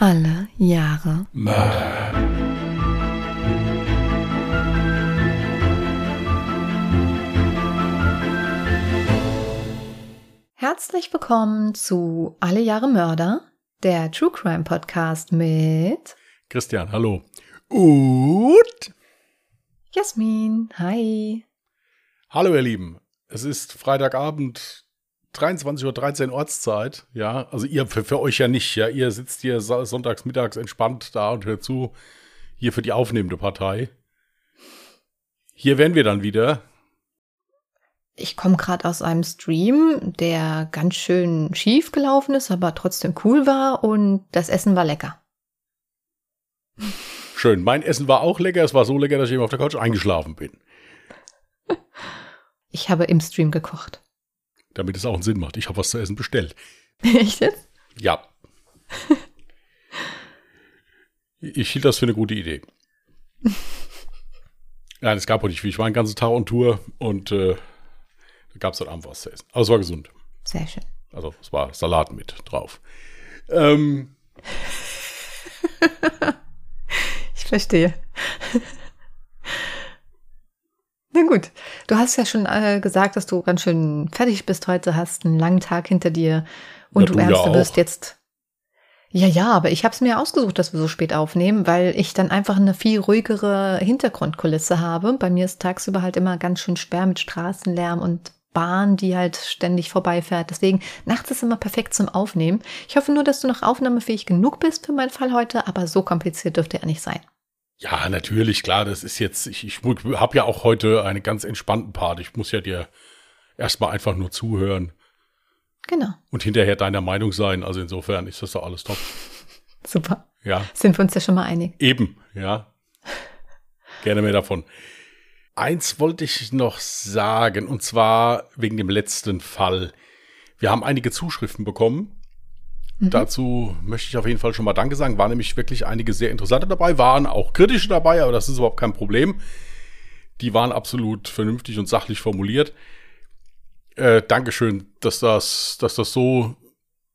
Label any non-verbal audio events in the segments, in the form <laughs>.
Alle Jahre Mörder. Herzlich willkommen zu Alle Jahre Mörder, der True Crime Podcast mit Christian, hallo. Und Jasmin. Hi. hallo ihr Lieben. Es ist Freitagabend 23.13 Uhr Ortszeit. Ja, also ihr, für, für euch ja nicht. Ja, ihr sitzt hier sonntags mittags entspannt da und hört zu. Hier für die aufnehmende Partei. Hier wären wir dann wieder. Ich komme gerade aus einem Stream, der ganz schön schief gelaufen ist, aber trotzdem cool war und das Essen war lecker. Schön. Mein Essen war auch lecker. Es war so lecker, dass ich eben auf der Couch eingeschlafen bin. <laughs> Ich habe im Stream gekocht. Damit es auch einen Sinn macht. Ich habe was zu essen bestellt. <laughs> Echt jetzt? Ja. <laughs> Ich hielt das für eine gute Idee. Nein, es gab auch nicht viel. Ich war den ganzen Tag on Tour und äh, da gab es dann Abend was zu essen. Aber es war gesund. Sehr schön. Also es war Salat mit drauf. Ähm, <laughs> Ich verstehe. Na gut, du hast ja schon äh, gesagt, dass du ganz schön fertig bist heute, hast einen langen Tag hinter dir und Ja, du du ja wirst jetzt. Ja, ja, aber ich habe es mir ausgesucht, dass wir so spät aufnehmen, weil ich dann einfach eine viel ruhigere Hintergrundkulisse habe. Bei mir ist tagsüber halt immer ganz schön schwer mit Straßenlärm und Bahn, die halt ständig vorbeifährt. Deswegen nachts ist immer perfekt zum Aufnehmen. Ich hoffe nur, dass du noch aufnahmefähig genug bist für meinen Fall heute, aber so kompliziert dürfte er nicht sein. Ja, natürlich, klar, das ist jetzt, ich, ich habe ja auch heute einen ganz entspannten Part. Ich muss ja dir erstmal einfach nur zuhören Genau. und hinterher deiner Meinung sein. Also insofern ist das doch alles top. <laughs> Super. Ja. Sind wir uns ja schon mal einig. Eben, ja. Gerne mehr davon. Eins wollte ich noch sagen, und zwar wegen dem letzten Fall. Wir haben einige Zuschriften bekommen. Dazu möchte ich auf jeden Fall schon mal Danke sagen. Waren nämlich wirklich einige sehr interessante dabei, waren auch kritische dabei, aber das ist überhaupt kein Problem. Die waren absolut vernünftig und sachlich formuliert. Äh, Dankeschön, dass das, dass das so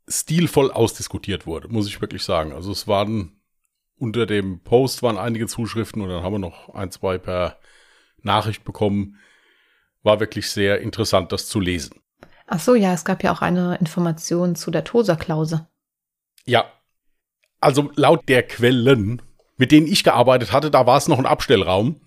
stilvoll ausdiskutiert wurde, muss ich wirklich sagen. Also es waren unter dem Post waren einige Zuschriften und dann haben wir noch ein, zwei per Nachricht bekommen. War wirklich sehr interessant, das zu lesen. Ach so, ja, es gab ja auch eine Information zu der Tosa-Klause. Ja, also laut der Quellen, mit denen ich gearbeitet hatte, da war es noch ein Abstellraum.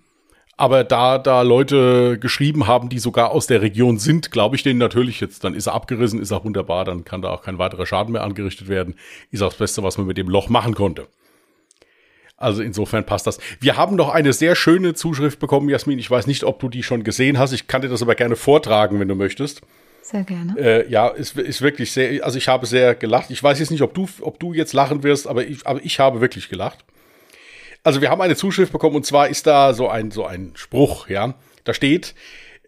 Aber da da Leute geschrieben haben, die sogar aus der Region sind, glaube ich denen natürlich jetzt, dann ist er abgerissen, ist auch wunderbar, dann kann da auch kein weiterer Schaden mehr angerichtet werden. Ist auch das Beste, was man mit dem Loch machen konnte. Also insofern passt das. Wir haben noch eine sehr schöne Zuschrift bekommen, Jasmin. Ich weiß nicht, ob du die schon gesehen hast. Ich kann dir das aber gerne vortragen, wenn du möchtest. Sehr gerne. Äh, ja, ist, ist wirklich sehr, also ich habe sehr gelacht. Ich weiß jetzt nicht, ob du, ob du jetzt lachen wirst, aber ich, aber ich habe wirklich gelacht. Also wir haben eine Zuschrift bekommen und zwar ist da so ein, so ein Spruch, ja. Da steht,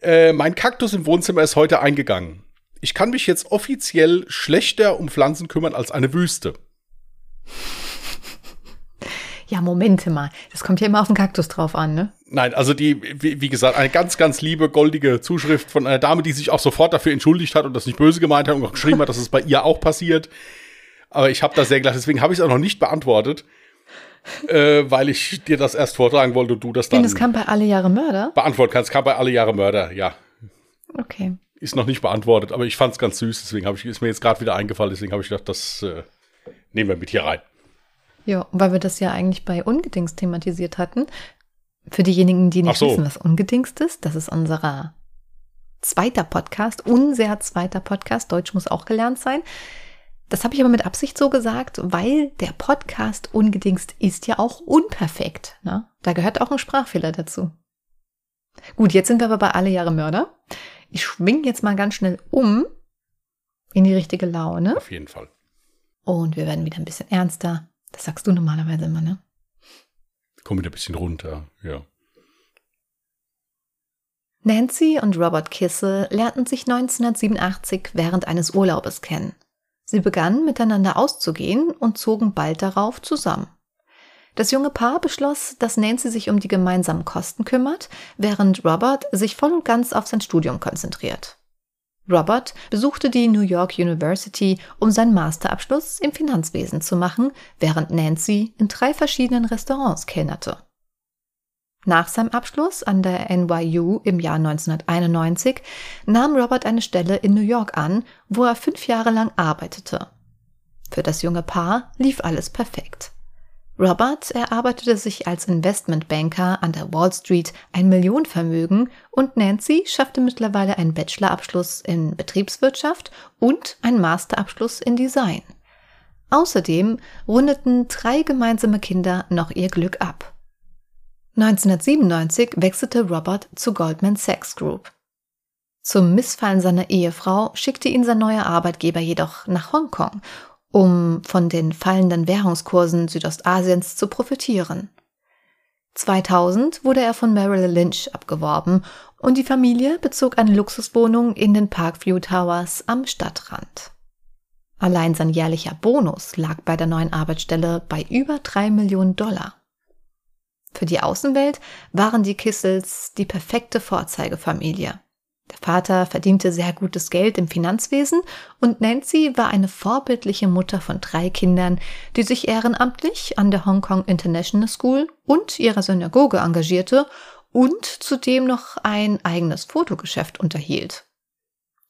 äh, mein Kaktus im Wohnzimmer ist heute eingegangen. Ich kann mich jetzt offiziell schlechter um Pflanzen kümmern als eine Wüste. Ja, Momente mal. Das kommt ja immer auf den Kaktus drauf an, ne? Nein, also die, wie, wie gesagt, eine ganz, ganz liebe, goldige Zuschrift von einer Dame, die sich auch sofort dafür entschuldigt hat und das nicht böse gemeint hat und auch geschrieben hat, dass es bei ihr auch passiert. Aber ich habe da sehr gelacht, deswegen habe ich es auch noch nicht beantwortet, äh, weil ich dir das erst vortragen wollte und du das dann finde, das kam bei Alle Jahre Mörder. beantworten kannst. Kam bei alle Jahre Mörder, ja. Okay. Ist noch nicht beantwortet, aber ich fand es ganz süß, deswegen habe ich, ist mir jetzt gerade wieder eingefallen, deswegen habe ich gedacht, das äh, nehmen wir mit hier rein. Ja, weil wir das ja eigentlich bei Ungedingst thematisiert hatten. Für diejenigen, die nicht so. wissen, was Ungedingst ist, das ist unser zweiter Podcast, unser zweiter Podcast. Deutsch muss auch gelernt sein. Das habe ich aber mit Absicht so gesagt, weil der Podcast Ungedingst ist ja auch unperfekt. Ne? Da gehört auch ein Sprachfehler dazu. Gut, jetzt sind wir aber bei Alle Jahre Mörder. Ich schwing jetzt mal ganz schnell um in die richtige Laune. Auf jeden Fall. Und wir werden wieder ein bisschen ernster. Das sagst du normalerweise immer, ne? Komm wieder ein bisschen runter, ja. Nancy und Robert Kissel lernten sich 1987 während eines Urlaubes kennen. Sie begannen miteinander auszugehen und zogen bald darauf zusammen. Das junge Paar beschloss, dass Nancy sich um die gemeinsamen Kosten kümmert, während Robert sich voll und ganz auf sein Studium konzentriert. Robert besuchte die New York University, um seinen Masterabschluss im Finanzwesen zu machen, während Nancy in drei verschiedenen Restaurants kellnerte. Nach seinem Abschluss an der NYU im Jahr 1991 nahm Robert eine Stelle in New York an, wo er fünf Jahre lang arbeitete. Für das junge Paar lief alles perfekt. Robert erarbeitete sich als Investmentbanker an der Wall Street ein Millionenvermögen und Nancy schaffte mittlerweile einen Bachelorabschluss in Betriebswirtschaft und einen Masterabschluss in Design. Außerdem rundeten drei gemeinsame Kinder noch ihr Glück ab. 1997 wechselte Robert zu Goldman Sachs Group. Zum Missfallen seiner Ehefrau schickte ihn sein neuer Arbeitgeber jedoch nach Hongkong, um von den fallenden Währungskursen Südostasiens zu profitieren. 2000 wurde er von Merrill Lynch abgeworben und die Familie bezog eine Luxuswohnung in den Parkview Towers am Stadtrand. Allein sein jährlicher Bonus lag bei der neuen Arbeitsstelle bei über drei Millionen Dollar. Für die Außenwelt waren die Kissels die perfekte Vorzeigefamilie. Der Vater verdiente sehr gutes Geld im Finanzwesen und Nancy war eine vorbildliche Mutter von drei Kindern, die sich ehrenamtlich an der Hong Kong International School und ihrer Synagoge engagierte und zudem noch ein eigenes Fotogeschäft unterhielt.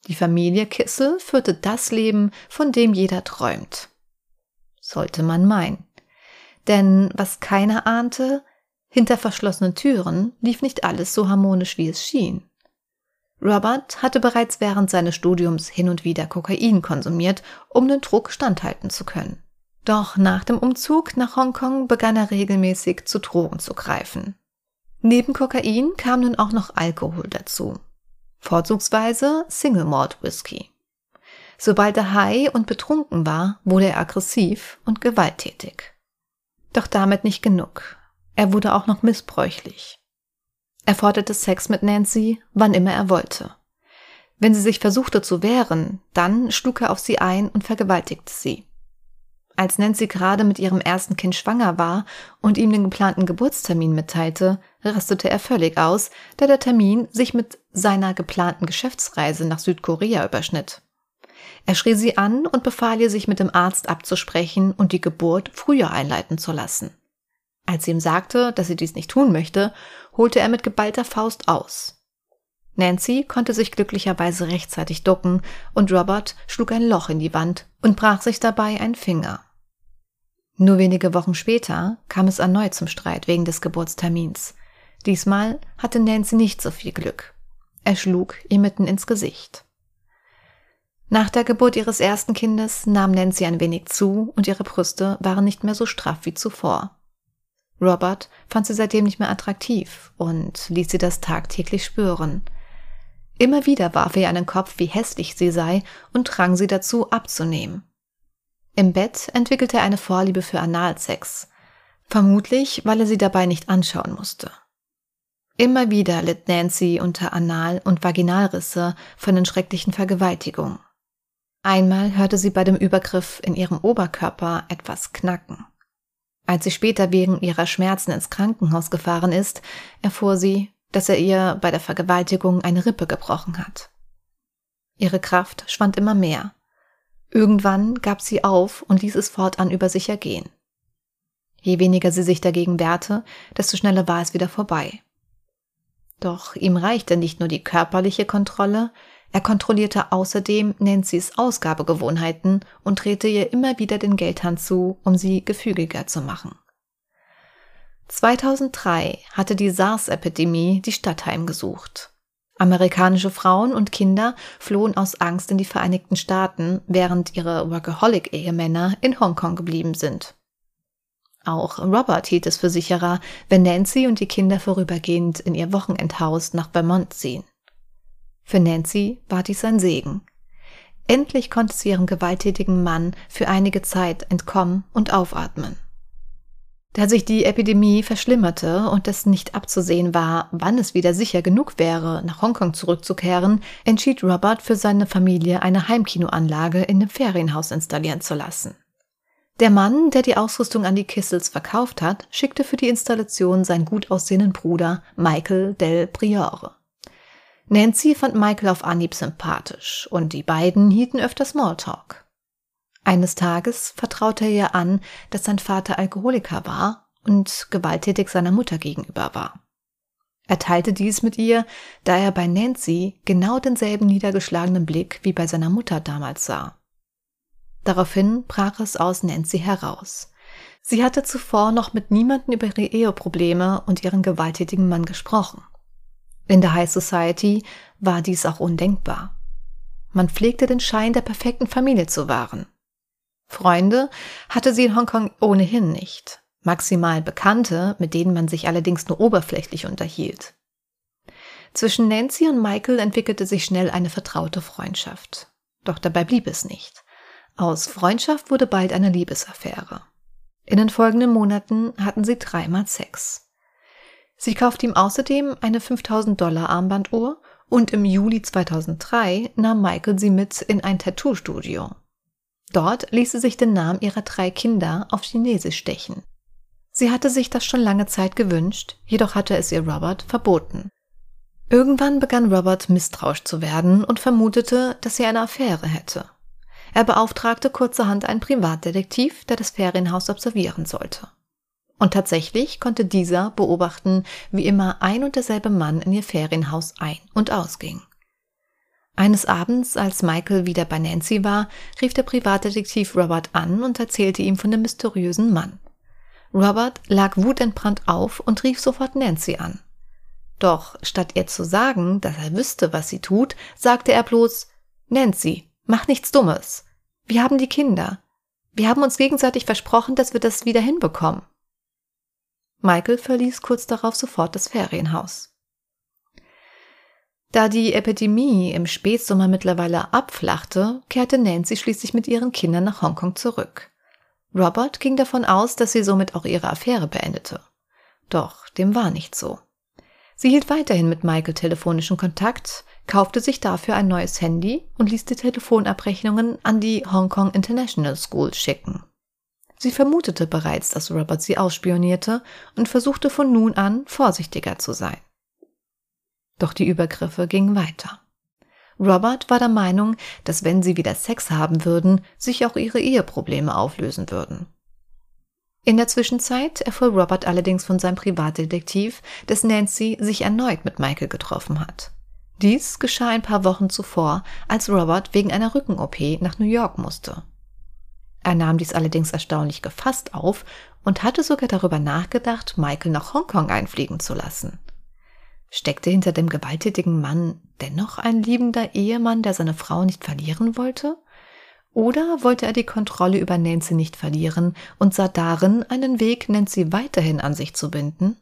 Die Familie Kissel führte das Leben, von dem jeder träumt. Sollte man meinen. Denn was keiner ahnte, hinter verschlossenen Türen lief nicht alles so harmonisch, wie es schien. Robert hatte bereits während seines Studiums hin und wieder Kokain konsumiert, um den Druck standhalten zu können. Doch nach dem Umzug nach Hongkong begann er regelmäßig zu Drogen zu greifen. Neben Kokain kam nun auch noch Alkohol dazu. Vorzugsweise Single Malt Whisky. Sobald er high und betrunken war, wurde er aggressiv und gewalttätig. Doch damit nicht genug. Er wurde auch noch missbräuchlich. Er forderte Sex mit Nancy, wann immer er wollte. Wenn sie sich versuchte zu wehren, dann schlug er auf sie ein und vergewaltigte sie. Als Nancy gerade mit ihrem ersten Kind schwanger war und ihm den geplanten Geburtstermin mitteilte, rastete er völlig aus, da der Termin sich mit seiner geplanten Geschäftsreise nach Südkorea überschnitt. Er schrie sie an und befahl ihr, sich mit dem Arzt abzusprechen und die Geburt früher einleiten zu lassen. Als sie ihm sagte, dass sie dies nicht tun möchte, holte er mit geballter Faust aus. Nancy konnte sich glücklicherweise rechtzeitig ducken und Robert schlug ein Loch in die Wand und brach sich dabei einen Finger. Nur wenige Wochen später kam es erneut zum Streit wegen des Geburtstermins. Diesmal hatte Nancy nicht so viel Glück. Er schlug ihr mitten ins Gesicht. Nach der Geburt ihres ersten Kindes nahm Nancy ein wenig zu und ihre Brüste waren nicht mehr so straff wie zuvor. Robert fand sie seitdem nicht mehr attraktiv und ließ sie das tagtäglich spüren. Immer wieder warf er ihr einen Kopf, wie hässlich sie sei, und drang sie dazu, abzunehmen. Im Bett entwickelte er eine Vorliebe für Analsex, vermutlich, weil er sie dabei nicht anschauen musste. Immer wieder litt Nancy unter Anal- und Vaginalrisse von den schrecklichen Vergewaltigungen. Einmal hörte sie bei dem Übergriff in ihrem Oberkörper etwas knacken. Als sie später wegen ihrer Schmerzen ins Krankenhaus gefahren ist, erfuhr sie, dass er ihr bei der Vergewaltigung eine Rippe gebrochen hat. Ihre Kraft schwand immer mehr. Irgendwann gab sie auf und ließ es fortan über sich ergehen. Je weniger sie sich dagegen wehrte, desto schneller war es wieder vorbei. Doch ihm reichte nicht nur die körperliche Kontrolle, er kontrollierte außerdem Nancy's Ausgabegewohnheiten und drehte ihr immer wieder den Geldhahn zu, um sie gefügiger zu machen. 2003 hatte die SARS-Epidemie die Stadt heimgesucht. Amerikanische Frauen und Kinder flohen aus Angst in die Vereinigten Staaten, während ihre Workaholic-Ehemänner in Hongkong geblieben sind. Auch Robert hielt es für sicherer, wenn Nancy und die Kinder vorübergehend in ihr Wochenendhaus nach Vermont ziehen. Für Nancy war dies ein Segen. Endlich konnte sie ihrem gewalttätigen Mann für einige Zeit entkommen und aufatmen. Da sich die Epidemie verschlimmerte und es nicht abzusehen war, wann es wieder sicher genug wäre, nach Hongkong zurückzukehren, entschied Robert für seine Familie eine Heimkinoanlage in dem Ferienhaus installieren zu lassen. Der Mann, der die Ausrüstung an die Kissels verkauft hat, schickte für die Installation seinen gut aussehenden Bruder Michael Del Priore. Nancy fand Michael auf Anhieb sympathisch und die beiden hielten öfter Smalltalk. Eines Tages vertraute er ihr an, dass sein Vater Alkoholiker war und gewalttätig seiner Mutter gegenüber war. Er teilte dies mit ihr, da er bei Nancy genau denselben niedergeschlagenen Blick wie bei seiner Mutter damals sah. Daraufhin brach es aus Nancy heraus. Sie hatte zuvor noch mit niemandem über ihre Eheprobleme und ihren gewalttätigen Mann gesprochen. In der High Society war dies auch undenkbar. Man pflegte den Schein der perfekten Familie zu wahren. Freunde hatte sie in Hongkong ohnehin nicht, maximal Bekannte, mit denen man sich allerdings nur oberflächlich unterhielt. Zwischen Nancy und Michael entwickelte sich schnell eine vertraute Freundschaft. Doch dabei blieb es nicht. Aus Freundschaft wurde bald eine Liebesaffäre. In den folgenden Monaten hatten sie dreimal Sex. Sie kaufte ihm außerdem eine 5000 Dollar Armbanduhr und im Juli 2003 nahm Michael sie mit in ein Tattoo-Studio. Dort ließ sie sich den Namen ihrer drei Kinder auf Chinesisch stechen. Sie hatte sich das schon lange Zeit gewünscht, jedoch hatte es ihr Robert verboten. Irgendwann begann Robert misstrauisch zu werden und vermutete, dass sie eine Affäre hätte. Er beauftragte kurzerhand einen Privatdetektiv, der das Ferienhaus observieren sollte. Und tatsächlich konnte dieser beobachten, wie immer ein und derselbe Mann in ihr Ferienhaus ein- und ausging. Eines Abends, als Michael wieder bei Nancy war, rief der Privatdetektiv Robert an und erzählte ihm von dem mysteriösen Mann. Robert lag wutentbrannt auf und rief sofort Nancy an. Doch statt ihr zu sagen, dass er wüsste, was sie tut, sagte er bloß Nancy, mach nichts Dummes. Wir haben die Kinder. Wir haben uns gegenseitig versprochen, dass wir das wieder hinbekommen. Michael verließ kurz darauf sofort das Ferienhaus. Da die Epidemie im Spätsommer mittlerweile abflachte, kehrte Nancy schließlich mit ihren Kindern nach Hongkong zurück. Robert ging davon aus, dass sie somit auch ihre Affäre beendete. Doch dem war nicht so. Sie hielt weiterhin mit Michael telefonischen Kontakt, kaufte sich dafür ein neues Handy und ließ die Telefonabrechnungen an die Hong Kong International School schicken. Sie vermutete bereits, dass Robert sie ausspionierte und versuchte von nun an vorsichtiger zu sein. Doch die Übergriffe gingen weiter. Robert war der Meinung, dass wenn sie wieder Sex haben würden, sich auch ihre Eheprobleme auflösen würden. In der Zwischenzeit erfuhr Robert allerdings von seinem Privatdetektiv, dass Nancy sich erneut mit Michael getroffen hat. Dies geschah ein paar Wochen zuvor, als Robert wegen einer Rücken-OP nach New York musste. Er nahm dies allerdings erstaunlich gefasst auf und hatte sogar darüber nachgedacht, Michael nach Hongkong einfliegen zu lassen. Steckte hinter dem gewalttätigen Mann dennoch ein liebender Ehemann, der seine Frau nicht verlieren wollte? Oder wollte er die Kontrolle über Nancy nicht verlieren und sah darin einen Weg, Nancy weiterhin an sich zu binden?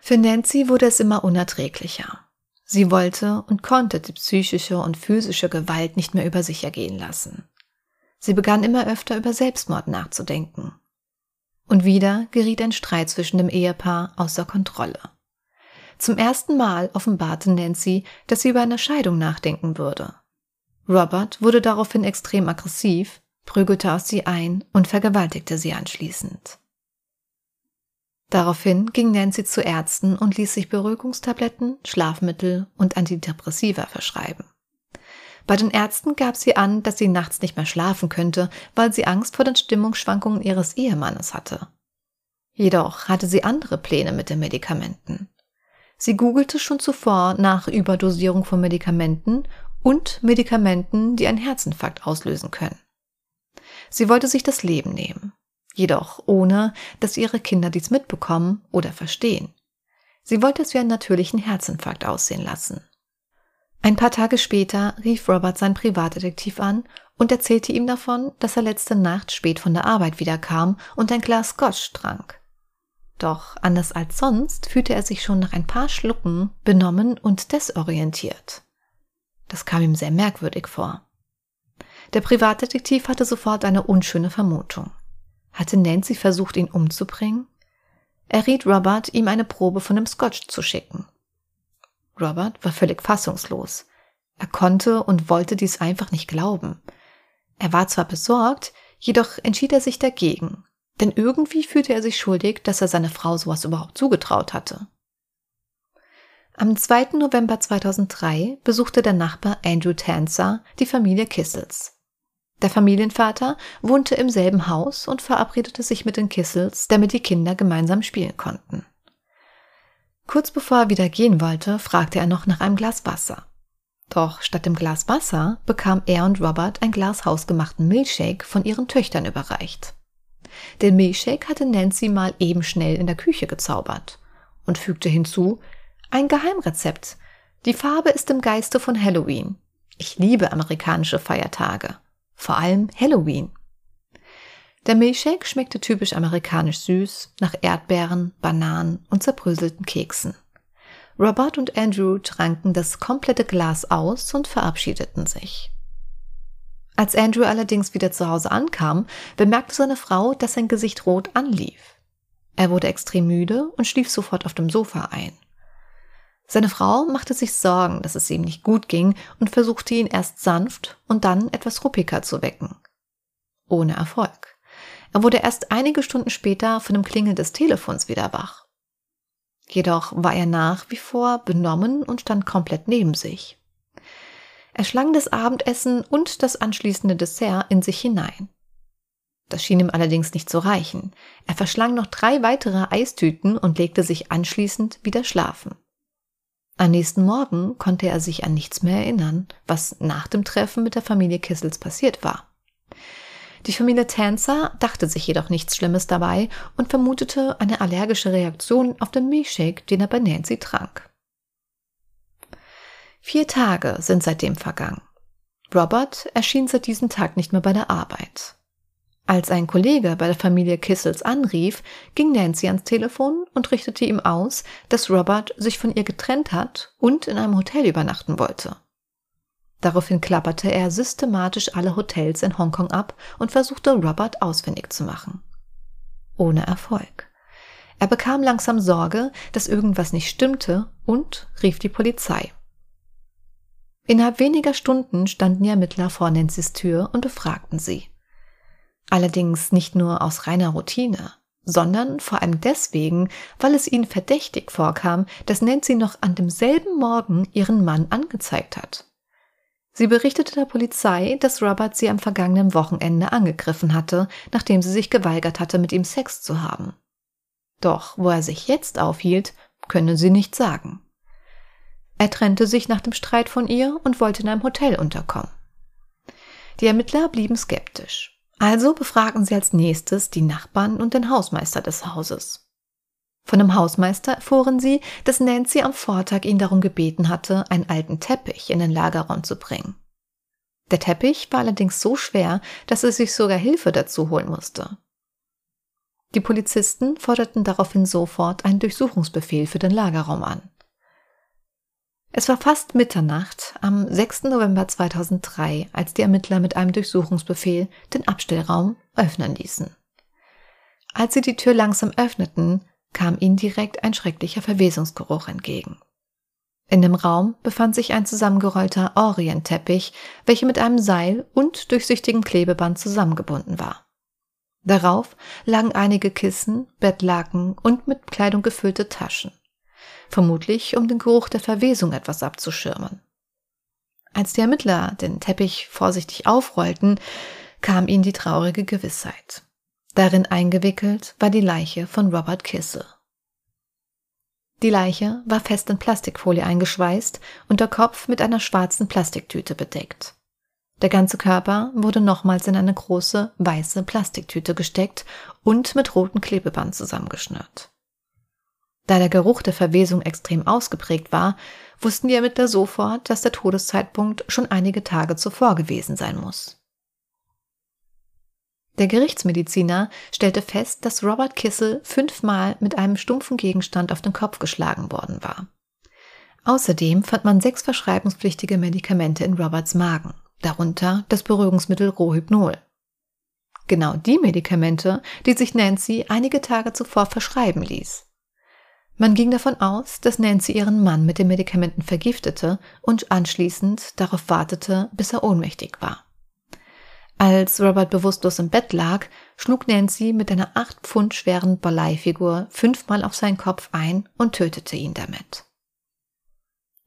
Für Nancy wurde es immer unerträglicher. Sie wollte und konnte die psychische und physische Gewalt nicht mehr über sich ergehen lassen. Sie begann immer öfter über Selbstmord nachzudenken. Und wieder geriet ein Streit zwischen dem Ehepaar außer Kontrolle. Zum ersten Mal offenbarte Nancy, dass sie über eine Scheidung nachdenken würde. Robert wurde daraufhin extrem aggressiv, prügelte auf sie ein und vergewaltigte sie anschließend. Daraufhin ging Nancy zu Ärzten und ließ sich Beruhigungstabletten, Schlafmittel und Antidepressiva verschreiben. Bei den Ärzten gab sie an, dass sie nachts nicht mehr schlafen könnte, weil sie Angst vor den Stimmungsschwankungen ihres Ehemannes hatte. Jedoch hatte sie andere Pläne mit den Medikamenten. Sie googelte schon zuvor nach Überdosierung von Medikamenten und Medikamenten, die einen Herzinfarkt auslösen können. Sie wollte sich das Leben nehmen, jedoch ohne, dass ihre Kinder dies mitbekommen oder verstehen. Sie wollte es wie einen natürlichen Herzinfarkt aussehen lassen. Ein paar Tage später rief Robert seinen Privatdetektiv an und erzählte ihm davon, dass er letzte Nacht spät von der Arbeit wiederkam und ein Glas Scotch trank. Doch anders als sonst fühlte er sich schon nach ein paar Schlucken benommen und desorientiert. Das kam ihm sehr merkwürdig vor. Der Privatdetektiv hatte sofort eine unschöne Vermutung. Hatte Nancy versucht, ihn umzubringen? Er riet Robert, ihm eine Probe von dem Scotch zu schicken. Robert war völlig fassungslos. Er konnte und wollte dies einfach nicht glauben. Er war zwar besorgt, jedoch entschied er sich dagegen, denn irgendwie fühlte er sich schuldig, dass er seiner Frau sowas überhaupt zugetraut hatte. Am 2. November 2003 besuchte der Nachbar Andrew Tanzer die Familie Kissels. Der Familienvater wohnte im selben Haus und verabredete sich mit den Kissels, damit die Kinder gemeinsam spielen konnten. Kurz bevor er wieder gehen wollte, fragte er noch nach einem Glas Wasser. Doch statt dem Glas Wasser bekam er und Robert ein Glas hausgemachten Milchshake von ihren Töchtern überreicht. Den Milchshake hatte Nancy mal eben schnell in der Küche gezaubert und fügte hinzu, ein Geheimrezept. Die Farbe ist im Geiste von Halloween. Ich liebe amerikanische Feiertage. Vor allem Halloween. Der Milchshake schmeckte typisch amerikanisch süß, nach Erdbeeren, Bananen und zerbröselten Keksen. Robert und Andrew tranken das komplette Glas aus und verabschiedeten sich. Als Andrew allerdings wieder zu Hause ankam, bemerkte seine Frau, dass sein Gesicht rot anlief. Er wurde extrem müde und schlief sofort auf dem Sofa ein. Seine Frau machte sich Sorgen, dass es ihm nicht gut ging und versuchte ihn erst sanft und dann etwas ruppiger zu wecken. Ohne Erfolg. Er wurde erst einige Stunden später von dem Klingeln des Telefons wieder wach. Jedoch war er nach wie vor benommen und stand komplett neben sich. Er schlang das Abendessen und das anschließende Dessert in sich hinein. Das schien ihm allerdings nicht zu reichen. Er verschlang noch drei weitere Eistüten und legte sich anschließend wieder schlafen. Am nächsten Morgen konnte er sich an nichts mehr erinnern, was nach dem Treffen mit der Familie Kissels passiert war. Die Familie Tanzer dachte sich jedoch nichts Schlimmes dabei und vermutete eine allergische Reaktion auf den Milchshake, den er bei Nancy trank. Vier Tage sind seitdem vergangen. Robert erschien seit diesem Tag nicht mehr bei der Arbeit. Als ein Kollege bei der Familie Kissels anrief, ging Nancy ans Telefon und richtete ihm aus, dass Robert sich von ihr getrennt hat und in einem Hotel übernachten wollte. Daraufhin klapperte er systematisch alle Hotels in Hongkong ab und versuchte Robert ausfindig zu machen. Ohne Erfolg. Er bekam langsam Sorge, dass irgendwas nicht stimmte und rief die Polizei. Innerhalb weniger Stunden standen die Ermittler vor Nancy's Tür und befragten sie. Allerdings nicht nur aus reiner Routine, sondern vor allem deswegen, weil es ihnen verdächtig vorkam, dass Nancy noch an demselben Morgen ihren Mann angezeigt hat. Sie berichtete der Polizei, dass Robert sie am vergangenen Wochenende angegriffen hatte, nachdem sie sich geweigert hatte, mit ihm Sex zu haben. Doch wo er sich jetzt aufhielt, könne sie nicht sagen. Er trennte sich nach dem Streit von ihr und wollte in einem Hotel unterkommen. Die Ermittler blieben skeptisch. Also befragten sie als nächstes die Nachbarn und den Hausmeister des Hauses. Von dem Hausmeister erfuhren sie, dass Nancy am Vortag ihn darum gebeten hatte, einen alten Teppich in den Lagerraum zu bringen. Der Teppich war allerdings so schwer, dass er sich sogar Hilfe dazu holen musste. Die Polizisten forderten daraufhin sofort einen Durchsuchungsbefehl für den Lagerraum an. Es war fast Mitternacht am 6. November 2003, als die Ermittler mit einem Durchsuchungsbefehl den Abstellraum öffnen ließen. Als sie die Tür langsam öffneten, kam ihnen direkt ein schrecklicher Verwesungsgeruch entgegen. In dem Raum befand sich ein zusammengerollter Orientteppich, welcher mit einem Seil und durchsichtigem Klebeband zusammengebunden war. Darauf lagen einige Kissen, Bettlaken und mit Kleidung gefüllte Taschen, vermutlich um den Geruch der Verwesung etwas abzuschirmen. Als die Ermittler den Teppich vorsichtig aufrollten, kam ihnen die traurige Gewissheit. Darin eingewickelt war die Leiche von Robert Kissel. Die Leiche war fest in Plastikfolie eingeschweißt und der Kopf mit einer schwarzen Plastiktüte bedeckt. Der ganze Körper wurde nochmals in eine große weiße Plastiktüte gesteckt und mit rotem Klebeband zusammengeschnürt. Da der Geruch der Verwesung extrem ausgeprägt war, wussten die Ermittler sofort, dass der Todeszeitpunkt schon einige Tage zuvor gewesen sein muss. Der Gerichtsmediziner stellte fest, dass Robert Kissel fünfmal mit einem stumpfen Gegenstand auf den Kopf geschlagen worden war. Außerdem fand man sechs verschreibungspflichtige Medikamente in Roberts Magen, darunter das Beruhigungsmittel Rohypnol. Genau die Medikamente, die sich Nancy einige Tage zuvor verschreiben ließ. Man ging davon aus, dass Nancy ihren Mann mit den Medikamenten vergiftete und anschließend darauf wartete, bis er ohnmächtig war. Als Robert bewusstlos im Bett lag, schlug Nancy mit einer acht Pfund schweren Bleifigur fünfmal auf seinen Kopf ein und tötete ihn damit.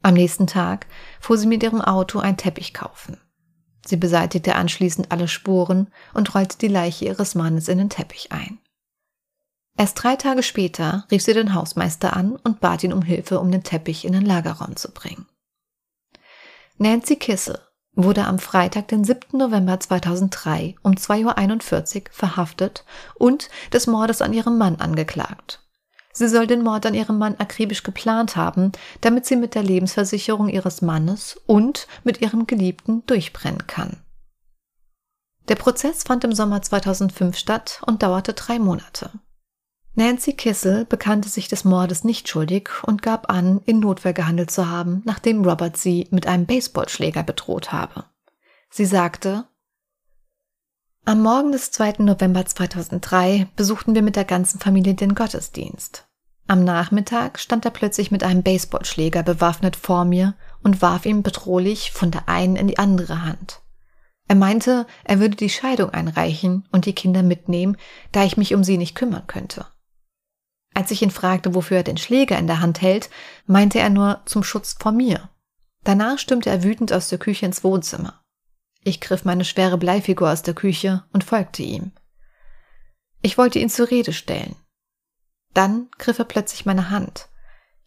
Am nächsten Tag fuhr sie mit ihrem Auto einen Teppich kaufen. Sie beseitigte anschließend alle Spuren und rollte die Leiche ihres Mannes in den Teppich ein. Erst drei Tage später rief sie den Hausmeister an und bat ihn um Hilfe, um den Teppich in den Lagerraum zu bringen. Nancy Kissel wurde am Freitag, den 7. November 2003 um 2.41 Uhr verhaftet und des Mordes an ihrem Mann angeklagt. Sie soll den Mord an ihrem Mann akribisch geplant haben, damit sie mit der Lebensversicherung ihres Mannes und mit ihrem Geliebten durchbrennen kann. Der Prozess fand im Sommer 2005 statt und dauerte drei Monate. Nancy Kissel bekannte sich des Mordes nicht schuldig und gab an, in Notwehr gehandelt zu haben, nachdem Robert sie mit einem Baseballschläger bedroht habe. Sie sagte, am Morgen des 2. November 2003 besuchten wir mit der ganzen Familie den Gottesdienst. Am Nachmittag stand er plötzlich mit einem Baseballschläger bewaffnet vor mir und warf ihn bedrohlich von der einen in die andere Hand. Er meinte, er würde die Scheidung einreichen und die Kinder mitnehmen, da ich mich um sie nicht kümmern könnte. Als ich ihn fragte, wofür er den Schläger in der Hand hält, meinte er nur zum Schutz vor mir. Danach stürmte er wütend aus der Küche ins Wohnzimmer. Ich griff meine schwere Bleifigur aus der Küche und folgte ihm. Ich wollte ihn zur Rede stellen. Dann griff er plötzlich meine Hand.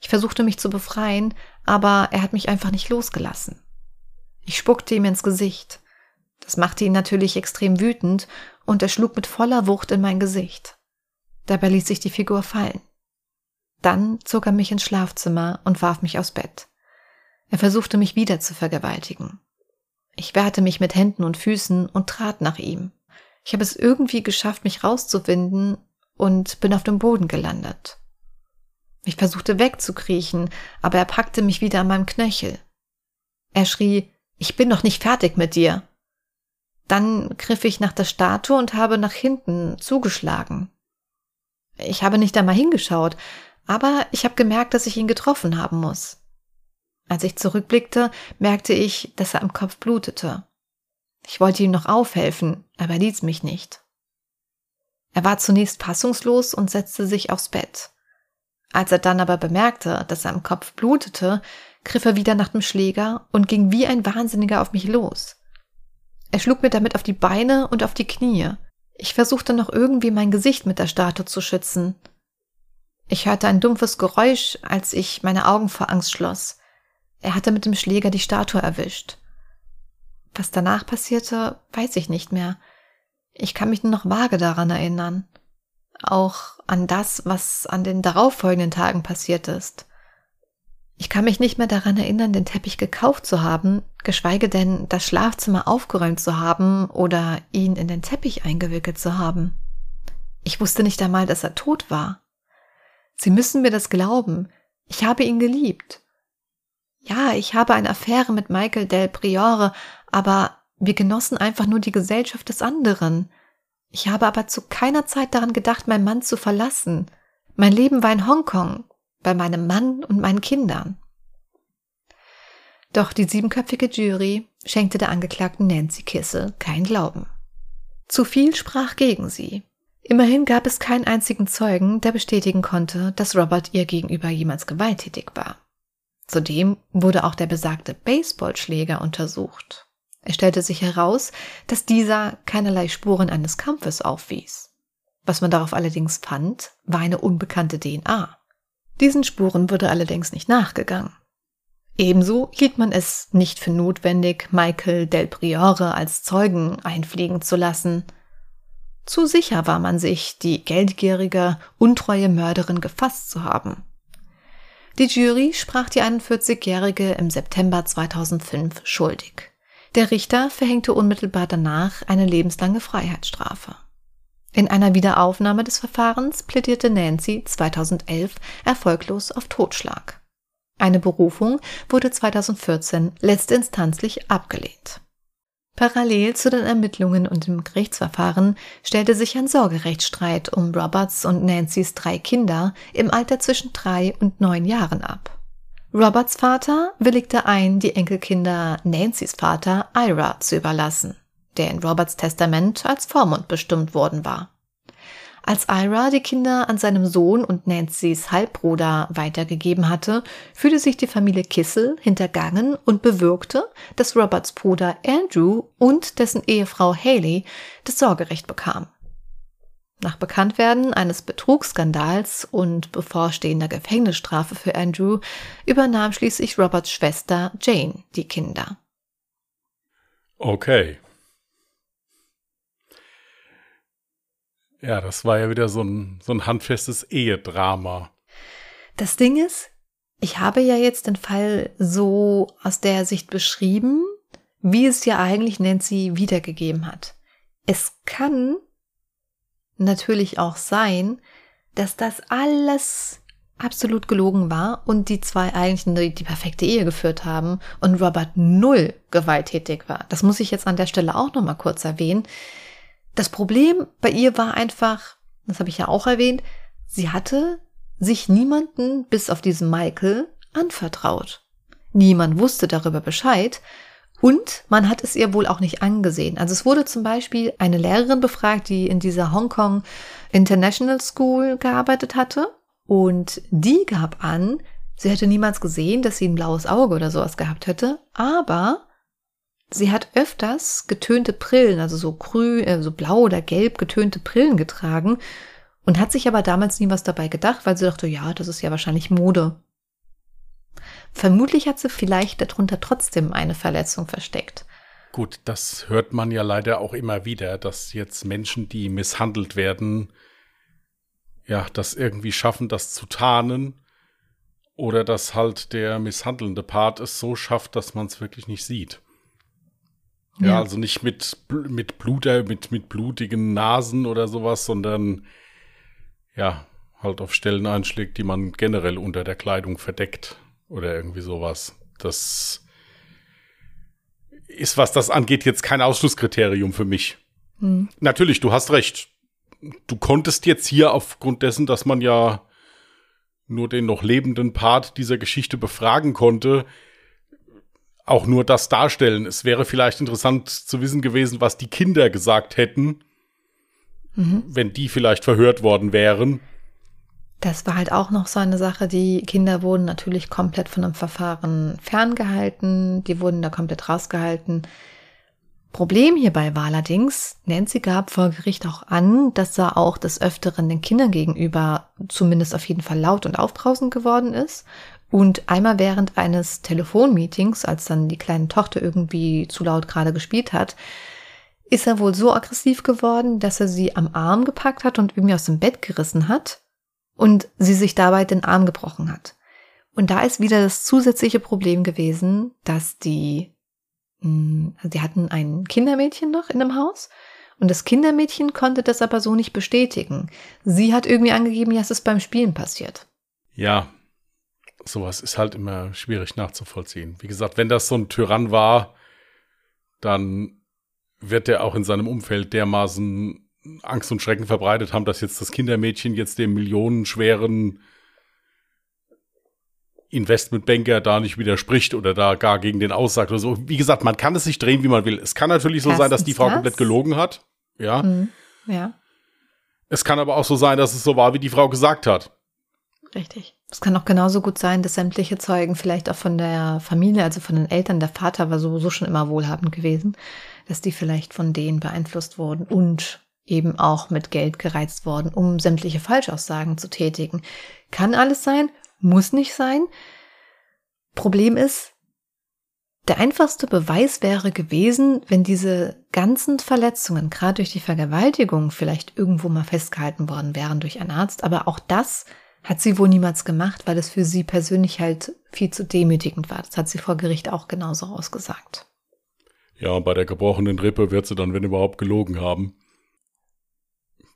Ich versuchte mich zu befreien, aber er hat mich einfach nicht losgelassen. Ich spuckte ihm ins Gesicht. Das machte ihn natürlich extrem wütend und er schlug mit voller Wucht in mein Gesicht. Dabei ließ sich die Figur fallen. Dann zog er mich ins Schlafzimmer und warf mich aus Bett. Er versuchte mich wieder zu vergewaltigen. Ich wehrte mich mit Händen und Füßen und trat nach ihm. Ich habe es irgendwie geschafft, mich rauszuwinden und bin auf dem Boden gelandet. Ich versuchte wegzukriechen, aber er packte mich wieder an meinem Knöchel. Er schrie, ich bin noch nicht fertig mit dir. Dann griff ich nach der Statue und habe nach hinten zugeschlagen. Ich habe nicht einmal hingeschaut, aber ich habe gemerkt, dass ich ihn getroffen haben muss. Als ich zurückblickte, merkte ich, dass er am Kopf blutete. Ich wollte ihm noch aufhelfen, aber er ließ mich nicht. Er war zunächst fassungslos und setzte sich aufs Bett. Als er dann aber bemerkte, dass er am Kopf blutete, griff er wieder nach dem Schläger und ging wie ein Wahnsinniger auf mich los. Er schlug mir damit auf die Beine und auf die Knie. Ich versuchte noch irgendwie mein Gesicht mit der Statue zu schützen. Ich hörte ein dumpfes Geräusch, als ich meine Augen vor Angst schloss. Er hatte mit dem Schläger die Statue erwischt. Was danach passierte, weiß ich nicht mehr. Ich kann mich nur noch vage daran erinnern. Auch an das, was an den darauffolgenden Tagen passiert ist. Ich kann mich nicht mehr daran erinnern, den Teppich gekauft zu haben, geschweige denn das Schlafzimmer aufgeräumt zu haben oder ihn in den Teppich eingewickelt zu haben. Ich wusste nicht einmal, dass er tot war. Sie müssen mir das glauben. Ich habe ihn geliebt. Ja, ich habe eine Affäre mit Michael Del Priore, aber wir genossen einfach nur die Gesellschaft des anderen. Ich habe aber zu keiner Zeit daran gedacht, meinen Mann zu verlassen. Mein Leben war in Hongkong, bei meinem Mann und meinen Kindern. Doch die siebenköpfige Jury schenkte der Angeklagten Nancy Kissel kein Glauben. Zu viel sprach gegen sie. Immerhin gab es keinen einzigen Zeugen, der bestätigen konnte, dass Robert ihr gegenüber jemals gewalttätig war. Zudem wurde auch der besagte Baseballschläger untersucht. Es stellte sich heraus, dass dieser keinerlei Spuren eines Kampfes aufwies. Was man darauf allerdings fand, war eine unbekannte DNA. Diesen Spuren wurde allerdings nicht nachgegangen. Ebenso hielt man es nicht für notwendig, Michael Del Priore als Zeugen einfliegen zu lassen. Zu sicher war man sich, die geldgierige, untreue Mörderin gefasst zu haben. Die Jury sprach die 41-Jährige im September 2005 schuldig. Der Richter verhängte unmittelbar danach eine lebenslange Freiheitsstrafe. In einer Wiederaufnahme des Verfahrens plädierte Nancy 2011 erfolglos auf Totschlag. Eine Berufung wurde 2014 letztinstanzlich abgelehnt. Parallel zu den Ermittlungen und dem Gerichtsverfahren stellte sich ein Sorgerechtsstreit um Roberts und Nancys drei Kinder im Alter zwischen drei und neun Jahren ab. Roberts Vater willigte ein, die Enkelkinder Nancys Vater Ira zu überlassen, der in Roberts Testament als Vormund bestimmt worden war. Als Ira die Kinder an seinem Sohn und Nancy's Halbbruder weitergegeben hatte, fühlte sich die Familie Kissel hintergangen und bewirkte, dass Roberts Bruder Andrew und dessen Ehefrau Haley das Sorgerecht bekamen. Nach Bekanntwerden eines Betrugsskandals und bevorstehender Gefängnisstrafe für Andrew übernahm schließlich Roberts Schwester Jane die Kinder. Okay. Ja, das war ja wieder so ein, so ein handfestes Ehedrama. Das Ding ist, ich habe ja jetzt den Fall so aus der Sicht beschrieben, wie es ja eigentlich Nancy wiedergegeben hat. Es kann natürlich auch sein, dass das alles absolut gelogen war und die zwei eigentlich die, die perfekte Ehe geführt haben und Robert null gewalttätig war. Das muss ich jetzt an der Stelle auch noch mal kurz erwähnen. Das Problem bei ihr war einfach, das habe ich ja auch erwähnt, sie hatte sich niemanden bis auf diesen Michael anvertraut. Niemand wusste darüber Bescheid und man hat es ihr wohl auch nicht angesehen. Also es wurde zum Beispiel eine Lehrerin befragt, die in dieser Hongkong International School gearbeitet hatte und die gab an, sie hätte niemals gesehen, dass sie ein blaues Auge oder sowas gehabt hätte, aber Sie hat öfters getönte Brillen, also so grün, äh, so blau oder gelb getönte Brillen getragen und hat sich aber damals nie was dabei gedacht, weil sie dachte, ja, das ist ja wahrscheinlich Mode. Vermutlich hat sie vielleicht darunter trotzdem eine Verletzung versteckt. Gut, das hört man ja leider auch immer wieder, dass jetzt Menschen, die misshandelt werden, ja, das irgendwie schaffen, das zu tarnen. Oder dass halt der misshandelnde Part es so schafft, dass man es wirklich nicht sieht. Ja, ja, also nicht mit, mit Bluter, mit, mit blutigen Nasen oder sowas, sondern ja, halt auf Stellen einschlägt, die man generell unter der Kleidung verdeckt oder irgendwie sowas. Das ist, was das angeht, jetzt kein Ausschlusskriterium für mich. Hm. Natürlich, du hast recht. Du konntest jetzt hier aufgrund dessen, dass man ja nur den noch lebenden Part dieser Geschichte befragen konnte, auch nur das darstellen. Es wäre vielleicht interessant zu wissen gewesen, was die Kinder gesagt hätten, mhm. wenn die vielleicht verhört worden wären. Das war halt auch noch so eine Sache. Die Kinder wurden natürlich komplett von dem Verfahren ferngehalten. Die wurden da komplett rausgehalten. Problem hierbei war allerdings, Nancy gab vor Gericht auch an, dass er auch des Öfteren den Kindern gegenüber zumindest auf jeden Fall laut und aufbrausend geworden ist und einmal während eines Telefonmeetings, als dann die kleine Tochter irgendwie zu laut gerade gespielt hat, ist er wohl so aggressiv geworden, dass er sie am Arm gepackt hat und irgendwie aus dem Bett gerissen hat und sie sich dabei den Arm gebrochen hat. Und da ist wieder das zusätzliche Problem gewesen, dass die, hm, also die hatten ein Kindermädchen noch in dem Haus und das Kindermädchen konnte das aber so nicht bestätigen. Sie hat irgendwie angegeben, ja, es ist beim Spielen passiert. Ja, sowas ist halt immer schwierig nachzuvollziehen. Wie gesagt, wenn das so ein Tyrann war, dann wird er auch in seinem Umfeld dermaßen Angst und Schrecken verbreitet haben, dass jetzt das Kindermädchen jetzt dem millionenschweren Investmentbanker da nicht widerspricht oder da gar gegen den aussagt oder so. Wie gesagt, man kann es sich drehen, wie man will. Es kann natürlich so Erstens sein, dass die Frau das? komplett gelogen hat. Ja. Mhm. Ja. Es kann aber auch so sein, dass es so war, wie die Frau gesagt hat. Richtig. Es kann auch genauso gut sein, dass sämtliche Zeugen vielleicht auch von der Familie, also von den Eltern, der Vater war sowieso schon immer wohlhabend gewesen, dass die vielleicht von denen beeinflusst wurden und eben auch mit Geld gereizt worden, um sämtliche Falschaussagen zu tätigen. Kann alles sein, muss nicht sein. Problem ist, der einfachste Beweis wäre gewesen, wenn diese ganzen Verletzungen, gerade durch die Vergewaltigung, vielleicht irgendwo mal festgehalten worden wären durch einen Arzt, aber auch das hat sie wohl niemals gemacht, weil es für sie persönlich halt viel zu demütigend war. Das hat sie vor Gericht auch genauso ausgesagt. Ja, bei der gebrochenen Rippe wird sie dann, wenn überhaupt, gelogen haben.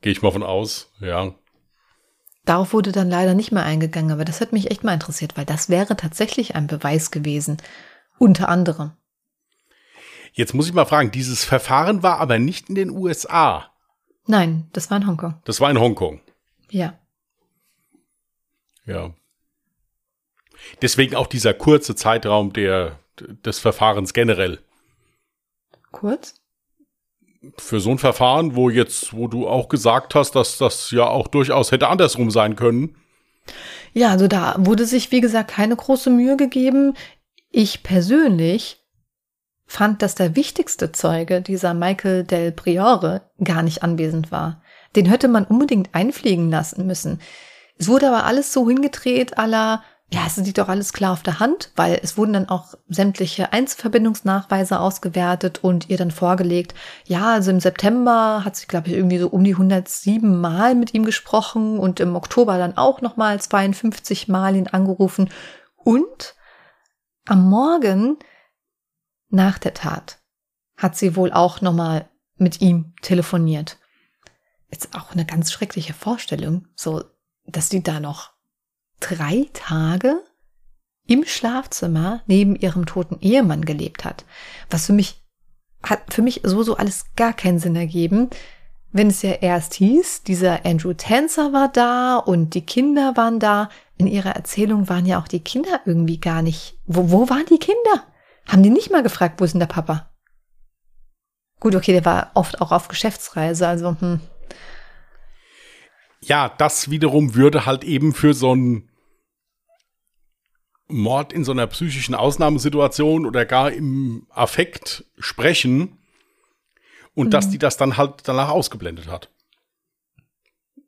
Gehe ich mal von aus, ja. Darauf wurde dann leider nicht mehr eingegangen, aber das hat mich echt mal interessiert, weil das wäre tatsächlich ein Beweis gewesen. Unter anderem. Jetzt muss ich mal fragen, dieses Verfahren war aber nicht in den USA. Nein, das war in Hongkong. Das war in Hongkong. Ja. Ja. Deswegen auch dieser kurze Zeitraum der, des Verfahrens generell. Kurz? für so ein Verfahren, wo jetzt, wo du auch gesagt hast, dass das ja auch durchaus hätte andersrum sein können. Ja, also da wurde sich, wie gesagt, keine große Mühe gegeben. Ich persönlich fand, dass der wichtigste Zeuge, dieser Michael del Priore, gar nicht anwesend war. Den hätte man unbedingt einfliegen lassen müssen. Es wurde aber alles so hingedreht, aller, ja, es liegt doch alles klar auf der Hand, weil es wurden dann auch sämtliche Einzelverbindungsnachweise ausgewertet und ihr dann vorgelegt, ja, also im September hat sie, glaube ich, irgendwie so um die 107 Mal mit ihm gesprochen und im Oktober dann auch nochmal 52 Mal ihn angerufen und am Morgen nach der Tat hat sie wohl auch nochmal mit ihm telefoniert. Ist auch eine ganz schreckliche Vorstellung, so, dass die da noch drei Tage im Schlafzimmer neben ihrem toten Ehemann gelebt hat. Was für mich, hat für mich so, so alles gar keinen Sinn ergeben. Wenn es ja erst hieß, dieser Andrew Tanzer war da und die Kinder waren da. In ihrer Erzählung waren ja auch die Kinder irgendwie gar nicht. Wo, wo waren die Kinder? Haben die nicht mal gefragt, wo ist denn der Papa? Gut, okay, der war oft auch auf Geschäftsreise, also hm. Ja, das wiederum würde halt eben für so einen Mord in so einer psychischen Ausnahmesituation oder gar im Affekt sprechen und mhm. dass die das dann halt danach ausgeblendet hat.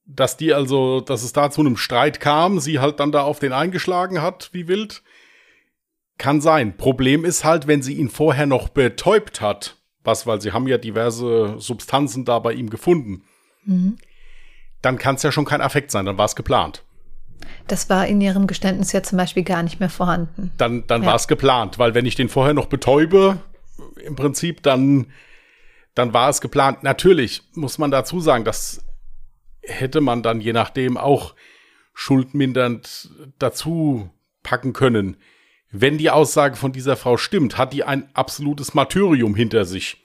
Dass die also, dass es da zu einem Streit kam, sie halt dann da auf den eingeschlagen hat, wie wild kann sein. Problem ist halt, wenn sie ihn vorher noch betäubt hat, was, weil sie haben ja diverse Substanzen da bei ihm gefunden, mhm. Dann kann es ja schon kein Affekt sein, dann war es geplant. Das war in ihrem Geständnis ja zum Beispiel gar nicht mehr vorhanden. Dann, dann ja. war es geplant, weil wenn ich den vorher noch betäube, im Prinzip, dann, dann war es geplant. Natürlich muss man dazu sagen, das hätte man dann je nachdem auch schuldmindernd dazu packen können wenn die Aussage von dieser Frau stimmt, hat die ein absolutes Martyrium hinter sich.